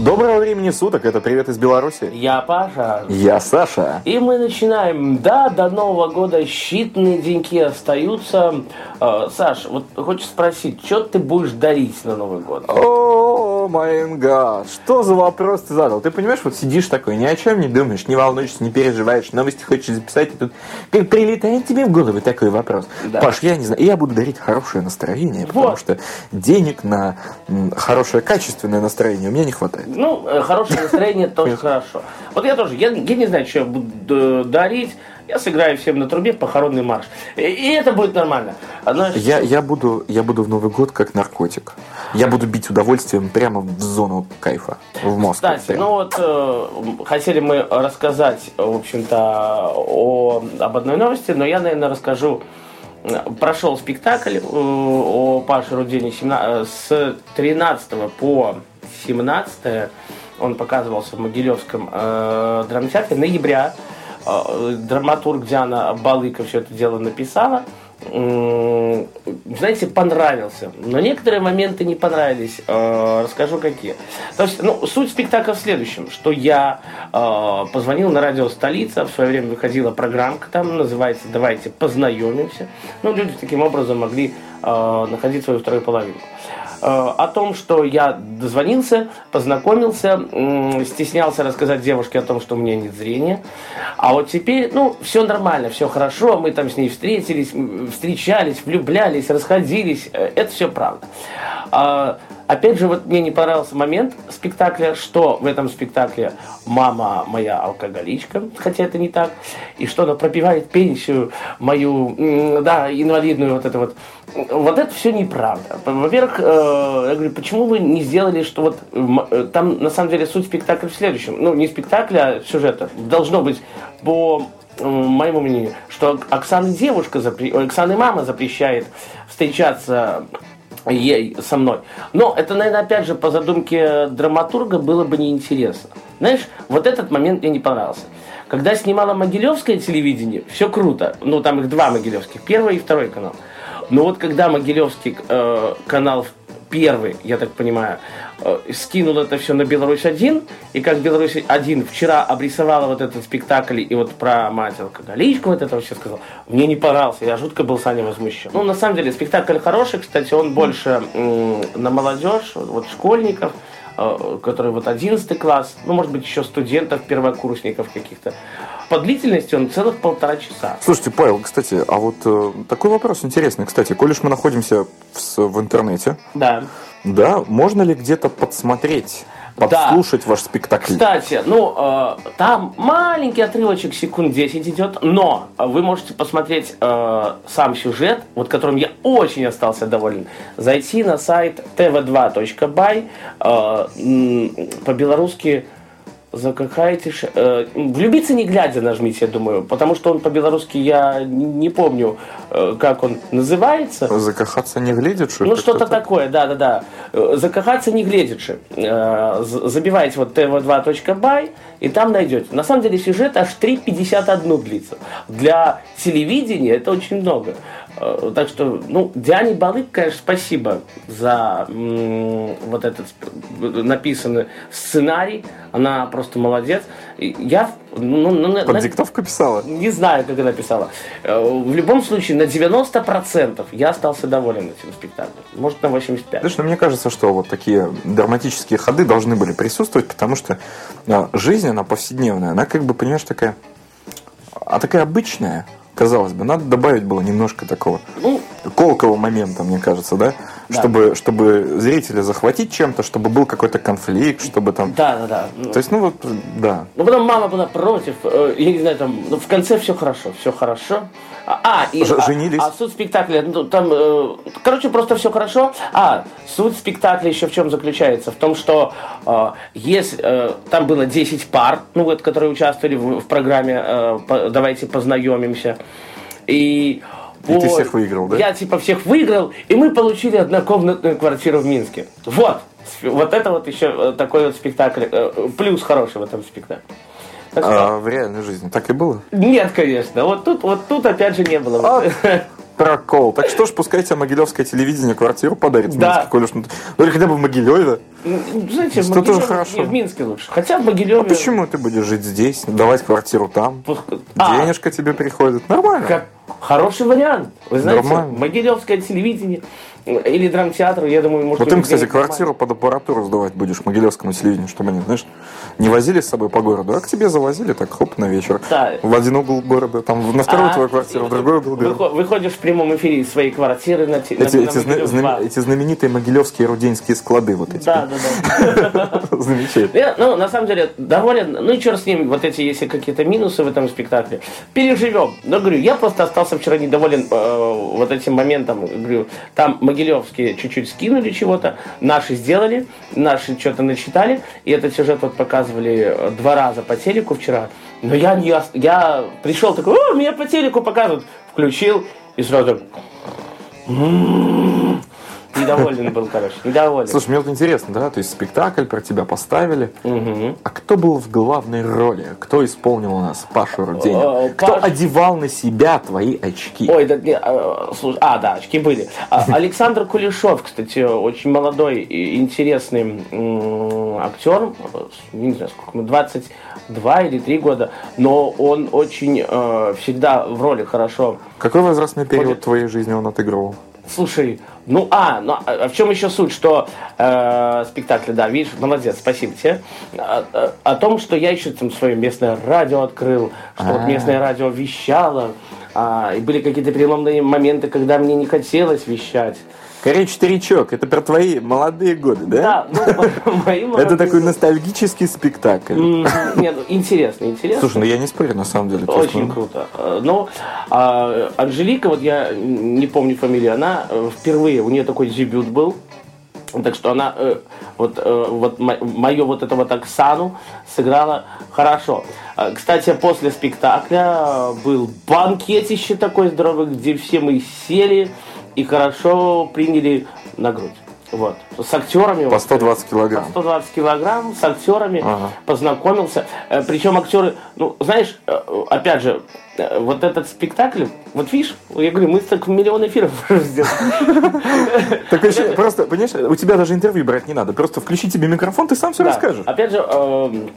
Доброго времени суток, это привет из Беларуси. Я Паша. Я Саша. И мы начинаем. Да, до Нового года считанные деньки остаются. Э, Саш, вот хочешь спросить, что ты будешь дарить на Новый год? О, май гад, что за вопрос ты задал? Ты понимаешь, вот сидишь такой, ни о чем не думаешь, не волнуешься, не переживаешь, новости хочешь записать, и тут как прилетает тебе в голову такой вопрос. Да. Паш, я не знаю, я буду дарить хорошее настроение, потому Вот. что денег на хорошее качественное настроение у меня не хватает. Ну, э, хорошее настроение тоже хорошо. Вот я тоже, я, я не знаю, что я буду э, дарить. Я сыграю всем на трубе похоронный марш. И, и это будет нормально. Знаешь, Я, я, буду, я буду в Новый год как наркотик. Я буду бить удовольствием прямо в зону кайфа, в мозг. Кстати, прям. ну вот э, хотели мы рассказать, в общем-то, о, об одной новости, но я, наверное, расскажу. Прошел спектакль э, о Паше Рудине с 13 по 17 он показывался в Могилевском э, драмтеатре ноября. Э, драматург Диана Балыка все это дело написала. М, Знаете, понравился. Но некоторые моменты не понравились. Э, Расскажу какие. То есть, ну, суть спектакля в следующем, что я э, позвонил на радио «Столица», в свое время выходила программка там, называется «Давайте познакомимся». Ну, люди таким образом могли э, находить свою вторую половинку э, о том, что я дозвонился, познакомился, стеснялся рассказать девушке о том, что у меня нет зрения. А вот теперь, ну, все нормально, все хорошо, мы там с ней встретились, встречались, влюблялись, расходились. Э, Это все правда. А, Опять же, вот мне не понравился момент спектакля, что в этом спектакле мама моя алкоголичка, хотя это не так, и что она пропивает пенсию мою, да, инвалидную вот это вот. Вот это все неправда. Во-первых, э, я говорю, почему вы не сделали, что вот э, там на самом деле суть спектакля в следующем. Ну, не спектакля, а сюжета. Должно быть по м, моему мнению, что Оксаны девушка, запре... ой, Оксаны мама запрещает встречаться ей со мной. Но это, наверное, опять же, по задумке драматурга было бы неинтересно. Знаешь, вот этот момент мне не понравился. Когда снимала Могилевское телевидение, все круто. Ну, там их два Могилевских, первый и второй канал. Но вот когда Могилевский э, канал первый, я так понимаю, скинул это все на Беларусь-1, и как Беларусь-1 вчера обрисовала вот этот спектакль и вот про мать алкоголичку вот это вообще сказал, мне не понравился, я жутко был Саня возмущен. Ну, на самом деле, спектакль хороший, кстати, он больше на молодежь, вот школьников, э, которые вот 11 класс, ну, может быть, еще студентов, первокурсников каких-то. По длительности он целых полтора часа. Слушайте, Павел, кстати, а вот э, такой вопрос интересный. Кстати, коль уж мы находимся в, в интернете, Да. Да, можно ли где-то подсмотреть, Да. подслушать ваш спектакль? Кстати, ну, э, там маленький отрывочек, секунд 10 идет, но вы можете посмотреть э, сам сюжет, вот которым я очень остался доволен, зайти на сайт tv2.by, э, по-белорусски закахайтесь, э, влюбиться не глядя нажмите, я думаю, потому что он по-белорусски я не помню, э, как он называется. Закахаться не глядит, что Ну, что-то такое, да-да-да. Э, Закахаться не глядячи. Э, Забивайте вот tv2.by и там найдете. На самом деле сюжет аж 3.51 длится. Для телевидения это очень много. Э, Так что, ну, Диане Балык, конечно, спасибо за м, вот этот написанный сценарий. Она просто молодец. Я, ну, ну, на- Под на- диктовку писала? не знаю, как она писала. Э, В любом случае, на 90% я остался доволен этим спектаклем. Может, на 85%. Знаешь, ну, мне кажется, что вот такие драматические ходы должны были присутствовать, потому что а, жизнь, она повседневная, она как бы, понимаешь, такая, а такая обычная, казалось бы, надо добавить было немножко такого Ну, колкого момента, мне кажется, да? Да. Чтобы, чтобы зрителя захватить чем-то, чтобы был какой-то конфликт, чтобы там... да, да, да. То есть, ну вот, да. Ну, потом мама была против. э, Я не знаю, там, ну, в конце все хорошо, все хорошо. А, а, и, Ж- а- женились? А, суть спектакля, ну, там, э, короче, просто все хорошо. А, суть спектакля еще в чем заключается? В том, что э, есть, э, там было 10 пар, ну, вот, которые участвовали в, в программе э, по- «Давайте познакомимся». И И ты Ой, всех выиграл, да? Я типа всех выиграл, и мы получили однокомнатную квартиру в Минске. Вот. Вот это вот еще э, такой вот спектакль. э, Плюс хороший в этом спектакле. Так что- А в реальной жизни так и было? Нет, конечно. Вот тут, вот тут опять же не было. А, Прокол. Так что ж, пускай тебе Могилевское телевидение квартиру подарит в Да. Минске, коль уж... ну, Ну или хотя бы в Могилеве. Знаете, в Что тоже Могилеве- хорошо. в Минске лучше. Хотя в Могилеве... А почему ты будешь жить здесь, давать квартиру там? Пуск- А, Денежка тебе приходит. Нормально. как хороший вариант. Вы знаете, Нормально. Могилевское телевидение или драмтеатр, я думаю, может... Вот им, кстати, квартиру под аппаратуру сдавать будешь Могилевскому телевидению, чтобы они, знаешь, не возили с собой по городу, а к тебе завозили так, хоп, на вечер. Да. В один угол города, там на вторую А, твою квартиру, в другой угол города. Выхо- Выходишь в прямом эфире из своей квартиры на, те- на- Эти, на эти, зна- 2. эти знаменитые могилевские руденские склады вот эти. Да, да, да. Замечательно. Ну, на самом деле, доволен. Ну и черт с ним, вот эти, если какие-то минусы в этом спектакле. Переживем. Но говорю, я просто остался вчера недоволен э, вот этим моментом. Говорю, там могилевские чуть-чуть скинули чего-то, наши сделали, наши что-то начитали. И этот сюжет вот показывали э, два раза по телеку вчера. Но я, не, я пришел такой, о, меня по телеку показывают. Включил и сразу... Недоволен был, короче, недоволен. Слушай, мне вот интересно, да, то есть спектакль про тебя поставили, Мгм. а кто был в главной роли? Кто исполнил у нас Пашу Руденя? Э, Кто Паш- одевал на себя твои очки? Ой, да, не, а, слушай, а, да, очки были. А, Александр Кулешов, кстати, очень молодой и интересный актер, не знаю, сколько ему, 22 или 3 года, но он очень э, всегда в роли хорошо. Какой возрастной период Ходит. твоей жизни он отыгрывал? Слушай, ну а, ну, а в чем еще суть, что э, спектакль, да, видишь, молодец, спасибо тебе, А, а, о том, что я еще там свое местное радио открыл, что вот местное радио вещало, а, и были какие-то переломные моменты, когда мне не хотелось вещать. Короче, старичок, это про твои молодые годы, да? Да, ну, мои Это молодые- такой ностальгический спектакль. Нет, ну, интересно, интересно. Слушай, ну я не спорю, на самом деле. Очень ну, круто. Э, Но а, Анжелика, вот я не помню фамилию, она э, впервые, у нее такой дебют был. Так что она э, вот, э, вот мою вот это вот Оксану сыграла хорошо. Кстати, после спектакля был банкетище такой здоровый, где все мы сели и хорошо приняли на грудь. Вот. С актерами. По вот, 120 килограмм. 120 килограмм с актерами Ага. познакомился. Э, Причем актеры, ну, знаешь, э, опять же, э, вот этот спектакль, вот видишь, я говорю, мы так миллион эфиров уже сделали. Так вообще, просто, понимаешь, у тебя даже интервью брать не надо. Просто включи тебе микрофон, ты сам все расскажешь. Опять же, эм,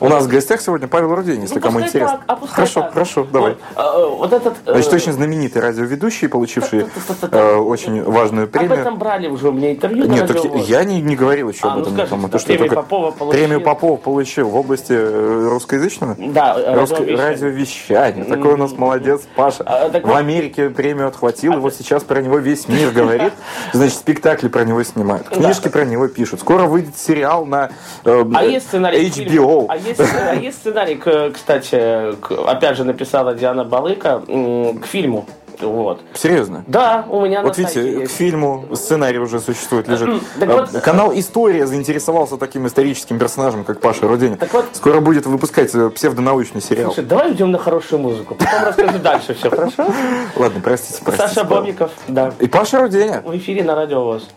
У нас в гостях сегодня Павел Рудень, если ну, кому интересно. так, а хорошо, так. хорошо, давай. Вот, э, вот этот... э, Значит, очень знаменитый радиоведущий, получивший э, очень важную Об премию. этом брали уже у меня интервью. Нет, так я не, не говорил еще А, об ну этом скажите, никому. да, То, что премию только Попова получил. Премию Попова получил в области э, русскоязычного? Да, э, Русское радиовещание. радиовещание. Такой у нас молодец Паша. А, так В Америке премию отхватил, и вот сейчас про него весь мир говорит. Значит, спектакли про него снимают, книжки про него пишут. Скоро выйдет сериал на э, А? HBO. Есть, есть сценарий, к- кстати, к- опять же написала Диана Балыка к фильму. Вот. Серьезно? Да, у меня Вот на сайте видите, к есть. фильму сценарий уже существует, лежит. Так Э, вот- Канал «История» заинтересовался таким историческим персонажем, как Паша Руденин. Так вот- Скоро будет выпускать э, псевдонаучный сериал. Слушай, давай уйдем на хорошую музыку, потом расскажу дальше все, хорошо? Ладно, простите, простите. Саша Павел. Бобиков, да, И Паша Руденя. в эфире на Радио ВОЗ.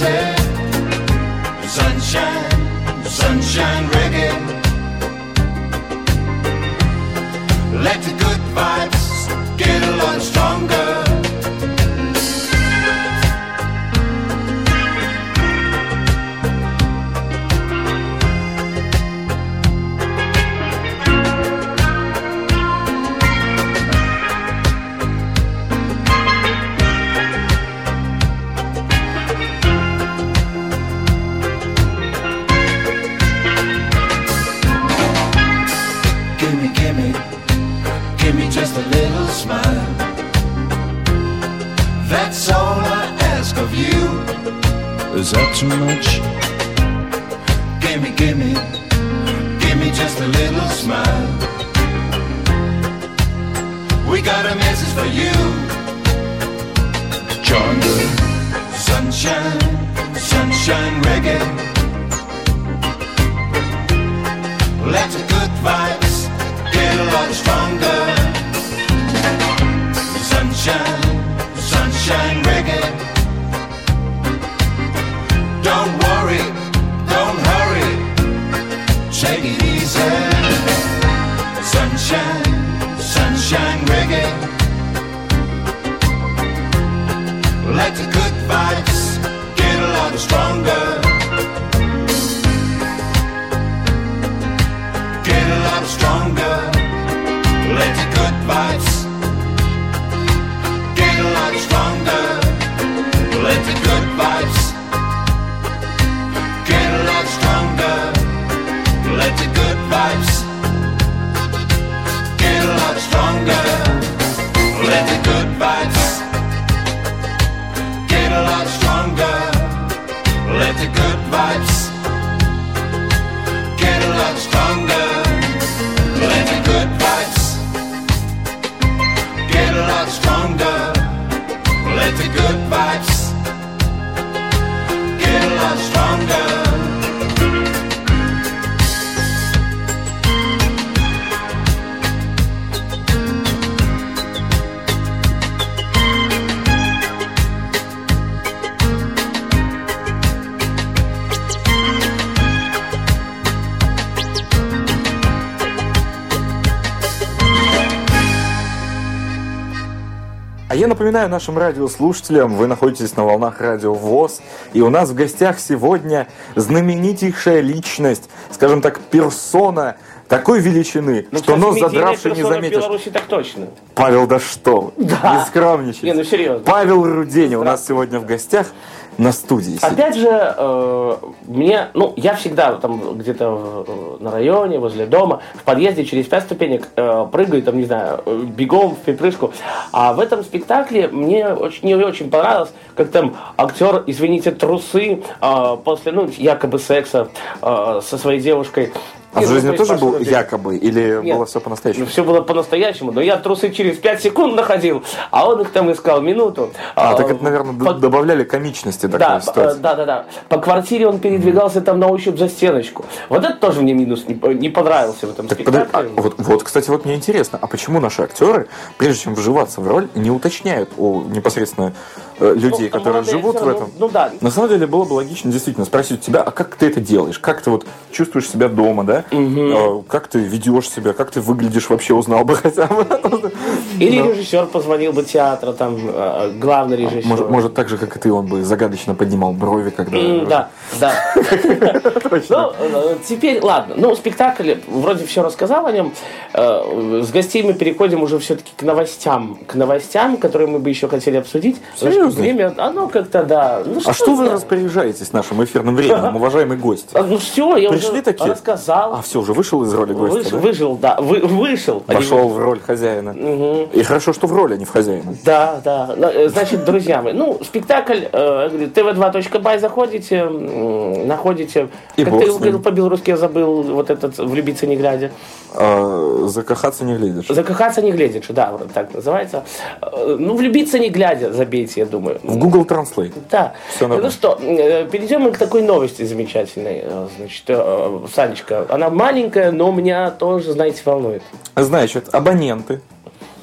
the sunshine, the sunshine. Got a message for you. The sunshine, sunshine reggae. Let the good vibes get a lot stronger. Sunshine stronger. get a lot stronger. Let the good vibes напоминаю нашим радиослушателям, вы находитесь на волнах радио ВОЗ, и у нас в гостях сегодня знаменитейшая личность, скажем так, персона такой величины, Ну, что нос задравший не заметишь. Беларуси так точно. Павел, да что? Да. Не скромничайте. Не, ну серьезно. Павел Рудень у нас сегодня в гостях на студии. Опять же, э, мне, ну, я всегда там где-то в- на районе, возле дома, в подъезде через пять ступенек э, прыгаю, там, не знаю, э, бегом в припрыжку. А в этом спектакле мне очень, не очень понравилось, как там актер, извините, трусы э, после, ну, якобы секса э, со своей девушкой. А в ну, жизни тоже был Рудень. якобы? Или Нет. было все Ну, по-настоящему? все было по-настоящему, но я трусы через 5 секунд находил, а он их там искал минуту. А, так это, наверное, по- добавляли комичности такой да, ситуации. э, да, да, да. По квартире он передвигался там на ощупь за стеночку. Вот это тоже мне минус не, не понравился в этом Так, подожди, спектакле. а вот, вот, кстати, вот мне интересно, а почему наши актеры, прежде чем вживаться в роль, не уточняют у непосредственно э, людей, Ну, которые живут в этом? Ну, ну да. На самом деле было бы логично действительно спросить у тебя, а как ты это делаешь? Как ты вот чувствуешь себя дома, да? Э, Как ты ведешь себя? Как ты выглядишь вообще узнал бы хотя бы? Или Да. режиссер позвонил бы театра, там, э, главный режиссер. Может, может, так же, как и ты, он бы загадочно поднимал брови, когда... Да, да. Ну, э, теперь, ладно. Ну, спектакль, вроде все рассказал о нем. Э, С гостей мы переходим уже все-таки к новостям. К новостям, которые мы бы еще хотели обсудить. Серьезно? Время, оно как-то, да. Ну, А что вы распоряжаетесь нашим эфирным временем, уважаемый гость? А, Ну все, я Пришли уже такие? рассказал. А, все, уже вышел из роли гостя, Выш- да? Выжил, да. Вы- вышел. не Вошел в роль хозяина. И хорошо, что в роли, а не в хозяина. Да, да. Ну, э, Значит, друзья мои, ну, спектакль, э, я говорю, tv2.by заходите, находите. И как ты говорил по-белорусски, я забыл вот этот «Влюбиться не глядя». А, закахаться не глядишь. Закахаться не глядя, да, вот так называется. Э, Ну, «Влюбиться не глядя» забейте, я думаю. В Google Translate. Да. Нормально. ну что, э, перейдем мы к такой новости замечательной. Значит, Санечка, она маленькая, но меня тоже, знаете, волнует. Значит, абоненты,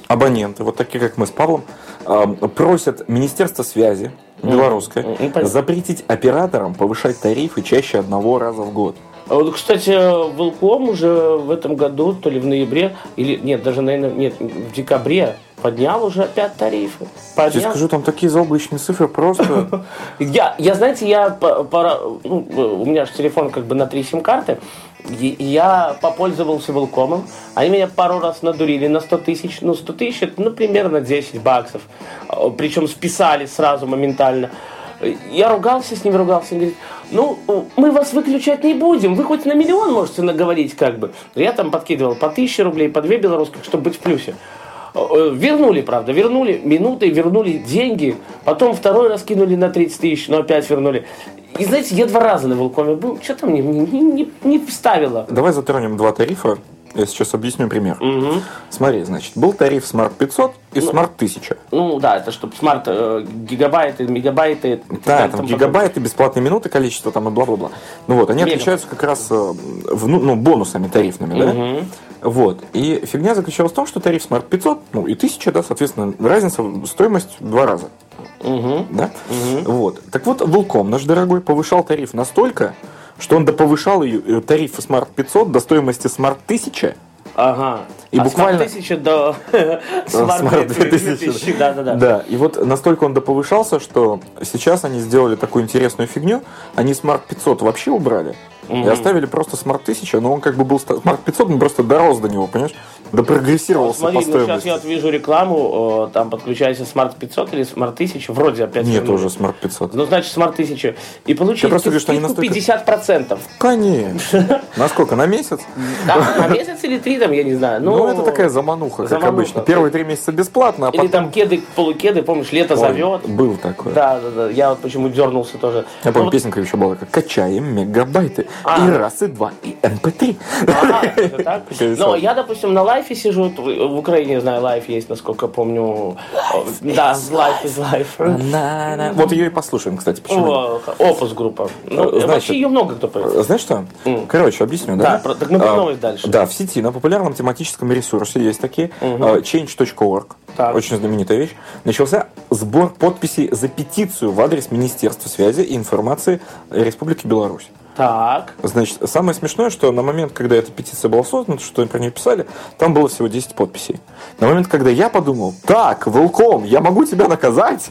абоненты, вот такие, как мы с Павлом, э, просят Министерство связи белорусское М, понятно. запретить операторам повышать тарифы чаще одного раза в год. А вот, кстати, Волком уже в этом году, то ли в ноябре, или нет, даже, наверное, нет, в декабре поднял уже опять тарифы. Я Поднял. скажу, там такие заоблачные цифры просто... Я, я, знаете, я пора, ну, у меня же телефон как бы на три сим-карты. Я попользовался Велкомом. Они меня пару раз надурили на 100 тысяч. Ну, 100 тысяч, это, ну, примерно 10 баксов. А, Причем списали сразу моментально. Я ругался с ним, ругался. Он говорит, ну, мы вас выключать не будем. Вы хоть на миллион можете наговорить, как бы. Я там подкидывал по 1000 рублей, по 2 белорусских, чтобы быть в плюсе. Э, Вернули, правда, вернули минуты, вернули деньги, потом второй раз кинули на 30 тысяч, но опять вернули. И знаете, я два раза на Волкоме был, что-то мне не, не, не- не вставило. Давай затронем два тарифа. Я сейчас объясню пример. Мгм. Смотри, значит, был тариф Smart 500 и Smart 1000. Ну да, это чтобы смарт, э, гигабайты, мегабайты. Да, там там гигабайты, бесплатные минуты, количество там и бла-бла-бла. Ну вот, они Мега. отличаются как раз э, в- ну, ну, бонусами тарифными, да? Вот. И фигня заключалась в том, что тариф Smart 500, ну и 1000, да, соответственно, разница в стоимость в два раза. Мгм. Да? Вот. Так вот, Волком наш дорогой повышал тариф настолько, что он доповышал ее, э, тариф Smart 500 до стоимости Smart 1000. Ага. И а буквально- смарт 1000 до Smart 2000. Да, да, да. Да, и вот настолько он доповышался, что сейчас они сделали такую интересную фигню. Они Smart 500 вообще убрали. И оставили просто Smart 1000, но он как бы был Smart 500, он просто дорос до него, понимаешь? Допрогрессировался Смотри, по ну сейчас стоимости. я вот вижу рекламу, э, там подключается Smart 500 или Smart 1000, вроде опять Нет, уже Smart 500. Ну, значит, Smart 1000. И получили просто вижу, что они настолько- 50%. Конечно. На сколько? На месяц? Да, на месяц или три там, я не знаю. Ну, Ну, это такая замануха, как обычно. Первые три месяца бесплатно, а Или потом... там кеды, полукеды, помнишь, лето зовет. Был такой. Да, да, да. Я вот почему дернулся тоже. Я помню, Ну, песенка еще была, как «Качаем мегабайты». А. И раз, и два, и mp3. Ага, это так? Но я, допустим, на лайфе сижу, в Украине, знаю, лайф есть, насколько помню. Да, лайф из лайф. Вот ее и послушаем, кстати, почему. Опус группа. Ну, Значит, вообще ее много кто поет. Знаешь что? Короче, объясню, Да, так мы А, новость дальше. Да, в сети на популярном тематическом ресурсе есть такие а, change.org, очень знаменитая вещь, начался сбор подписей за петицию в адрес Министерства связи и информации Республики Беларусь. Так. Значит, самое смешное, что на момент, когда эта петиция была создана, что про нее писали, там было всего 10 подписей. На момент, когда я подумал, так, Волком, я могу тебя наказать,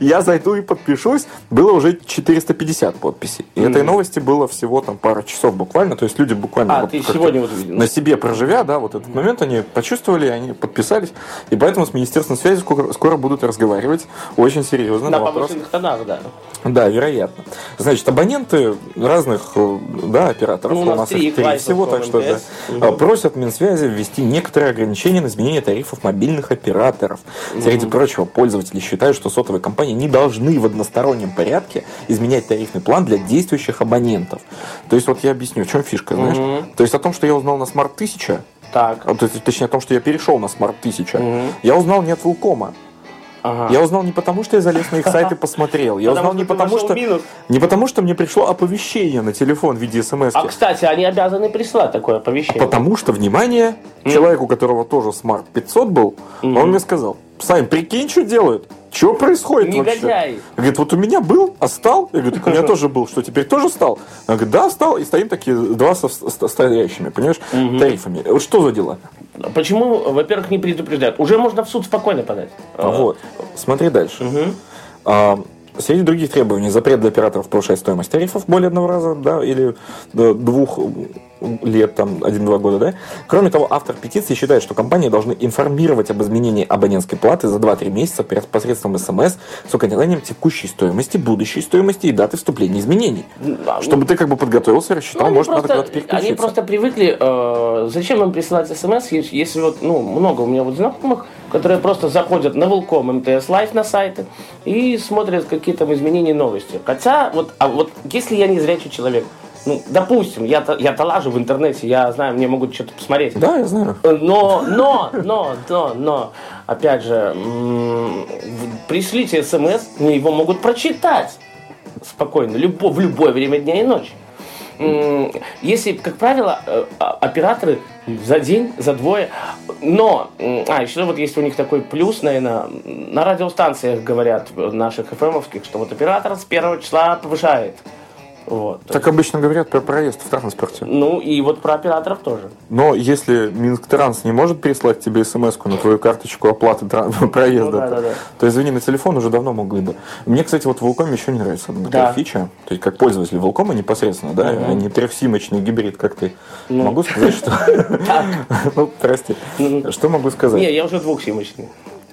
я зайду и подпишусь, было уже 450 подписей. И этой новости было всего там пара часов буквально, то есть люди буквально... А, ты сегодня вот. На себе проживя, да, вот этот момент они почувствовали, они подписались, и поэтому с Министерством связи скоро, скоро будут разговаривать очень серьезно На на вопрос. повышенных тонах, да. Да, вероятно. Значит, абоненты разных э, да, операторов, Ну, у у нас три, их три всего, так что да, э, просят Минсвязи ввести некоторые ограничения на изменение тарифов мобильных операторов. Среди прочего, пользователи считают, что сотовые компании не должны в одностороннем порядке изменять тарифный план для действующих абонентов. То есть, вот я объясню, в чем фишка, знаешь? То есть, о том, что я узнал на Smart 1000, Так. а, то точнее, о том, что я перешел на Smart 1000, я узнал не от Вилкома. Ага. Я узнал не потому, что я залез на их сайт и посмотрел. Я Потому узнал не потому, что... Не потому, что мне пришло оповещение на телефон в виде смс. А, кстати, они обязаны прислать такое оповещение. Потому что, внимание, человек, у которого тоже Smart 500 был, он мне сказал, Сань, прикинь, что делают? Что происходит Негодяй. вообще? Говорит, вот у меня был, а стал? Я говорю, так у меня тоже был, что теперь тоже стал? Он говорит, да, стал, и стоим такие два со стоящими, понимаешь, тарифами. Вот Что за дела? Почему, во-первых, не предупреждают? Уже можно в суд спокойно подать. Вот, смотри дальше. Среди других требований запрет для операторов повышать стоимость тарифов более одного раза, да, или двух лет, там, один-два года, да. Кроме того, автор петиции считает, что компании должны информировать об изменении абонентской платы за 2-3 месяца посредством СМС с указанием текущей стоимости, будущей стоимости и даты вступления изменений. Да, Чтобы ты как бы подготовился, рассчитал, Ну, может, надо просто, куда-то переключиться. они просто привыкли, э, зачем им присылать смс, если, если вот, ну, много у меня вот знакомых, которые просто заходят на Велком, МТС, Лайф на сайты и смотрят какие там изменения новости. Хотя, вот, а вот если я не зрячий человек, Ну, допустим, я-то, я-то лажу в интернете, я знаю, мне могут что-то посмотреть. Да, я знаю. Но, но, но, но, но, опять же, пришлите смс, мне его могут прочитать спокойно, любо, в любое время дня и ночи. Если, как правило, э, а- операторы за день, за двое, но, а, еще вот есть у них такой плюс, наверное, на радиостанциях говорят наших ФМовских, что вот оператор с первого числа повышает. Вот. Так обычно говорят про проезд в транспорте. Ну и вот про операторов тоже. Но если Минтранс не может переслать тебе смс на твою карточку оплаты проезда, Ну да, да, да. то извини, на телефон уже давно могли бы. Мне, кстати, вот в Волкоме еще не нравится одна Да. фича. То есть как пользователь Волкома непосредственно, да, а не трехсимочный гибрид, как ты. Ну. Могу сказать, что... Ну, прости. Что могу сказать? Не, я уже двухсимочный.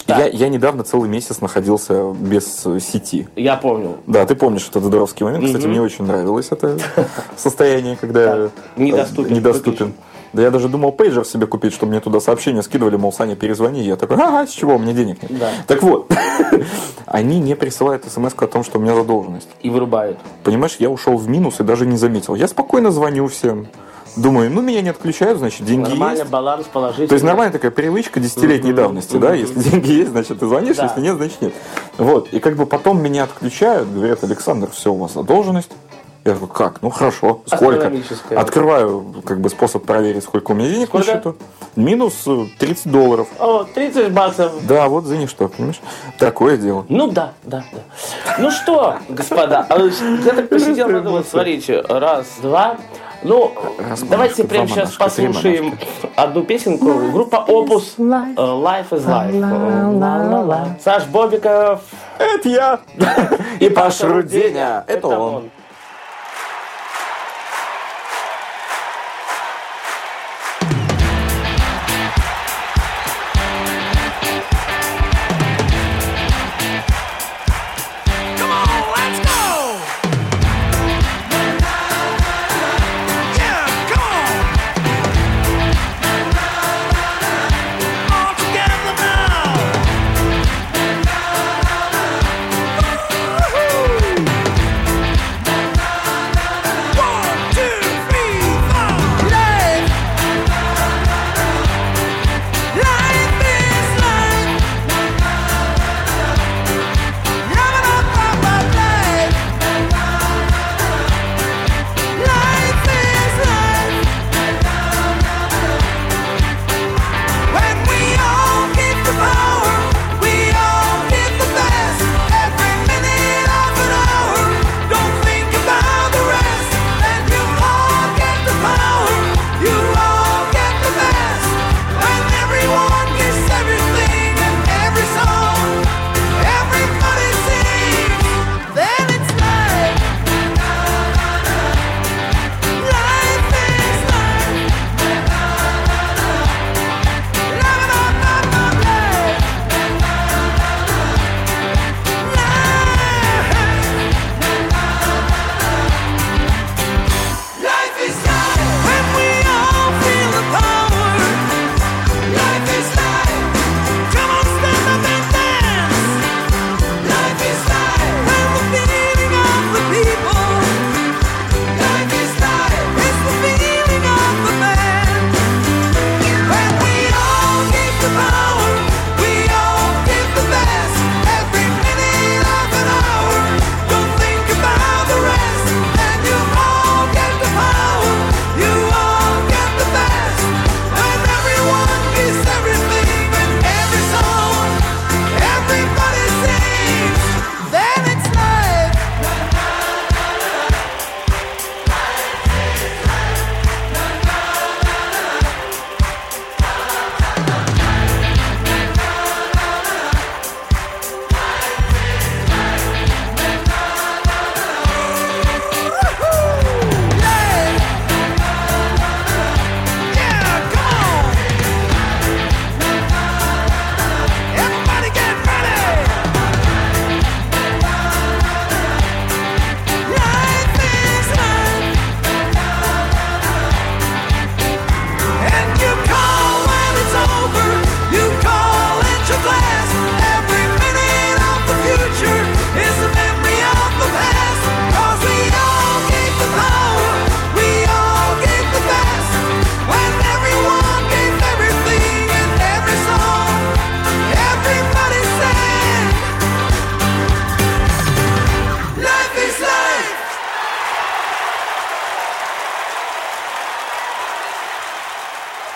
Я, я недавно целый месяц находился без сети. Я помню. Да, ты помнишь этот здоровский момент. Кстати, мне очень нравилось это состояние, когда Да. Недоступен. недоступен. Да я даже думал пейджер себе купить, чтобы мне туда сообщения скидывали, мол, Саня, перезвони. Я такой, ага, с чего, у меня денег нет. Да. Так вот, они не присылают смс о том, что у меня задолженность. И вырубают. Понимаешь, я ушел в минус и даже не заметил. Я спокойно звоню всем. Думаю, ну меня не отключают, значит, деньги Нормально, есть. баланс положительный. То есть нормальная такая привычка десятилетней давности, да? Если деньги есть, значит ты звонишь, Да. если нет, значит нет. Вот. И как бы потом меня отключают, говорят, Александр, все, у вас задолженность. Я такой, как? Ну хорошо, сколько? Открываю как бы способ проверить, сколько у меня денег Сколько? на счету. Минус э, 30 долларов. О, 30 баксов. Да, вот за ничто, понимаешь? Такое дело. Ну да, да, да. Ну что, господа, а я так посидел, подумал, смотрите, раз, два. Ну, Раз, давайте прямо сейчас послушаем одну песенку. Группа Opus э, Life is Life. Э. Саш Бобиков. Это я! И Паша Руденя. Это он.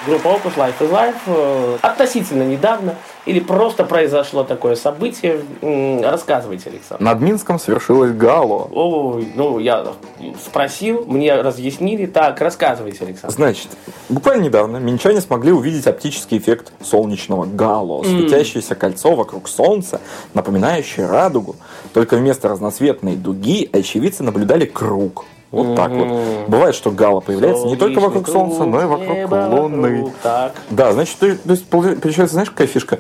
Группа Opus Life is Life э, относительно недавно или просто произошло такое событие. Рассказывайте, Александр. Над Минском свершилось гало. Ой, ну я спросил, мне разъяснили. Так, рассказывайте, Александр. Значит, буквально недавно минчане смогли увидеть оптический эффект солнечного гало, светящееся кольцо вокруг Солнца, напоминающее радугу. Только вместо разноцветной дуги очевидцы наблюдали круг. Вот так вот. Бывает, что гало появляется не только вокруг Солнечный Солнца, но и круг, вокруг Луны. вокруг, Так. Да, значит, то, то есть получ- получается, знаешь, какая фишка?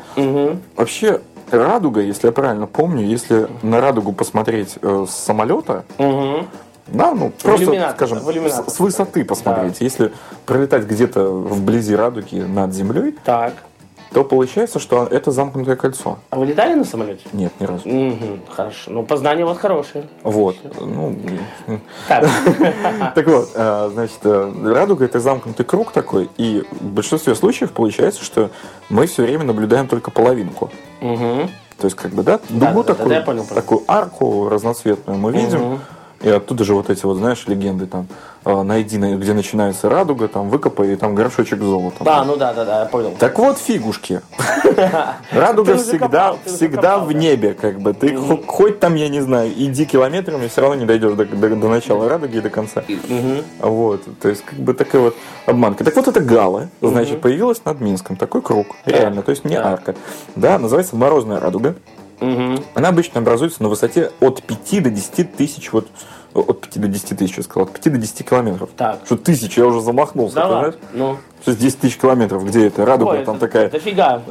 Вообще, радуга, если я правильно помню, если на радугу посмотреть э, с самолета, Мгм. да, ну, просто, иллюминатор, скажем, иллюминатор. с, с высоты посмотреть. Если пролетать где-то вблизи радуги над землей, Так. То получается, что это замкнутое кольцо. А вы летали на самолете? Нет, ни разу. Мгм, хорошо. Ну, познание у вас хорошее. Вот. Ну. Так. вот, э, значит, э, радуга это замкнутый круг такой, и в большинстве случаев получается, что мы все время наблюдаем только половинку. Мгм. То есть, как бы, да, дугу да, да, такую, да, понял, такую арку разноцветную мы видим. И оттуда же вот эти вот, знаешь, легенды там, э, найди, на- где начинается радуга, там выкопай, и там горшочек золота. Да, ну да, да, да, я понял. Так вот, фигушки. Радуга всегда, всегда в небе, как бы. Ты хо- хоть там, я не знаю, иди километрами, все равно не дойдешь до, начала радуги и до конца. Вот, то есть, как бы такая вот обманка. Так вот, это гала, значит, появилась над Минском. Такой круг, реально, то есть не арка. Да, называется морозная радуга. Мгм. Она обычно образуется на высоте от 5 до 10 тысяч, вот от 5 до 10 тысяч, я сказал, от 5 до 10 километров. Так. Что тысячи, я уже замахнулся, Да понимаешь? Ну. Что 10 тысяч километров, где это? Радуга Ой, там это- такая, Дофига.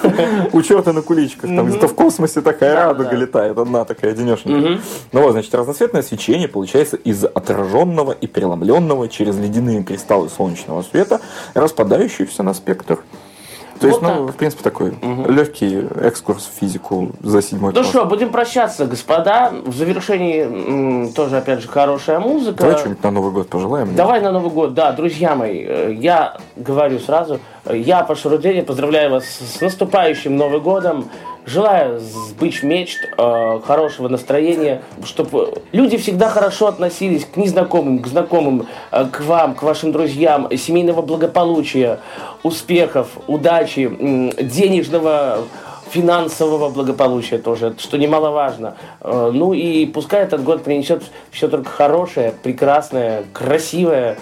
у черта на куличках, там где-то в космосе такая радуга летает, одна такая одинешенькая. Ну вот, значит, разноцветное свечение получается из отраженного и преломленного через ледяные кристаллы солнечного света, распадающихся на спектр. То есть, Вот ну, так. в принципе, такой легкий экскурс в физику за седьмой Ну класс. что, будем прощаться, господа. В завершении м, тоже, опять же, хорошая музыка. Давай что-нибудь на Новый год пожелаем. мне. Давай на Новый год, да, друзья мои, э, я говорю сразу, э, я, Паша Руденя, поздравляю вас с наступающим Новым годом, желаю сбыть мечт, э, хорошего настроения, чтобы люди всегда хорошо относились к незнакомым, к знакомым, э, к вам, к вашим друзьям, семейного благополучия, успехов, удачи, м, денежного финансового благополучия тоже, что немаловажно. Э, Ну и пускай этот год принесет все только хорошее, прекрасное, красивое.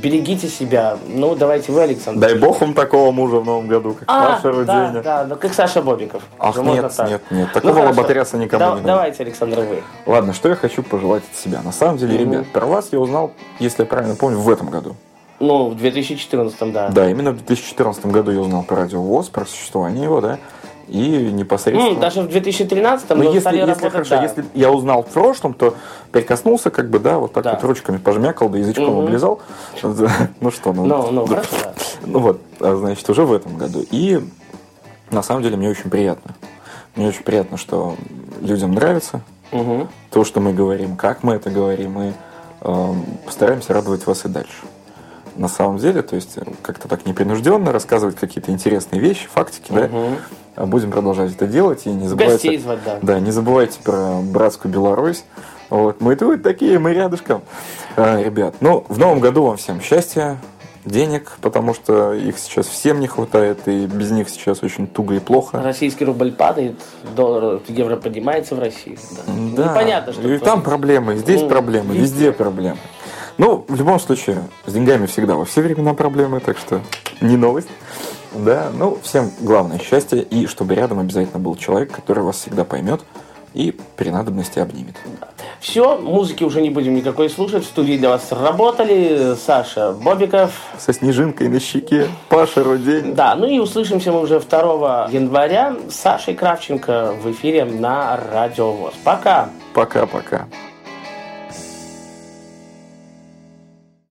Берегите себя. Ну, давайте вы, Александр. Дай бог вам такого мужа в новом году, как А, Паша да, Руденя. да, ну, как Саша Бобиков. Ах, Уже нет, нет, нет, Ну, такого хорошо. лоботряса никому Да- не надо. Давайте, Александр, вы. Ладно, что я хочу пожелать от себя. На самом деле, ребят, про вас я узнал, если я правильно помню, в этом году. Ну, в 2014, да. Да, именно в 2014 году я узнал про радио ВОЗ, про существование его, да, и непосредственно... М, даже в 2013 Ну, если, стали если, хорошо, да. если я узнал в прошлом, то прикоснулся, как бы, да, вот так Да. вот ручками пожмякал, да язычком Мгм. облизал. Ну что, ну, Ну, ну, хорошо, да. ну вот, а, значит, уже в этом году. И на самом деле мне очень приятно. Мне очень приятно, что людям нравится то, что мы говорим, как мы это говорим, и э, постараемся радовать вас и дальше. На самом деле, то есть э, как-то так непринужденно рассказывать какие-то интересные вещи, фактики, да. А Будем продолжать это делать и не забывайте. Гостей звать, да. Да, не забывайте про братскую Беларусь. Вот, мы тут такие, мы рядышком. А, ребят, ну, в новом году вам всем счастья, денег, потому что их сейчас всем не хватает, и без них сейчас очень туго и плохо. Российский рубль падает, доллар, евро поднимается в России. Да. Да, Непонятно, что и там творится. проблемы, и здесь Ну, проблемы, везде проблемы. Ну, в любом случае, с деньгами всегда во все времена проблемы, так что не новость. Да, ну, всем главное счастье, и чтобы рядом обязательно был человек, который вас всегда поймет и при надобности обнимет. Все, музыки уже не будем никакой слушать. В студии для вас работали Саша Бобиков. Со снежинкой на щеке, Паша Рудень. Да, ну и услышимся мы уже 2 января с Сашей Кравченко в эфире на Радио ВОЗ. Пока! Пока-пока.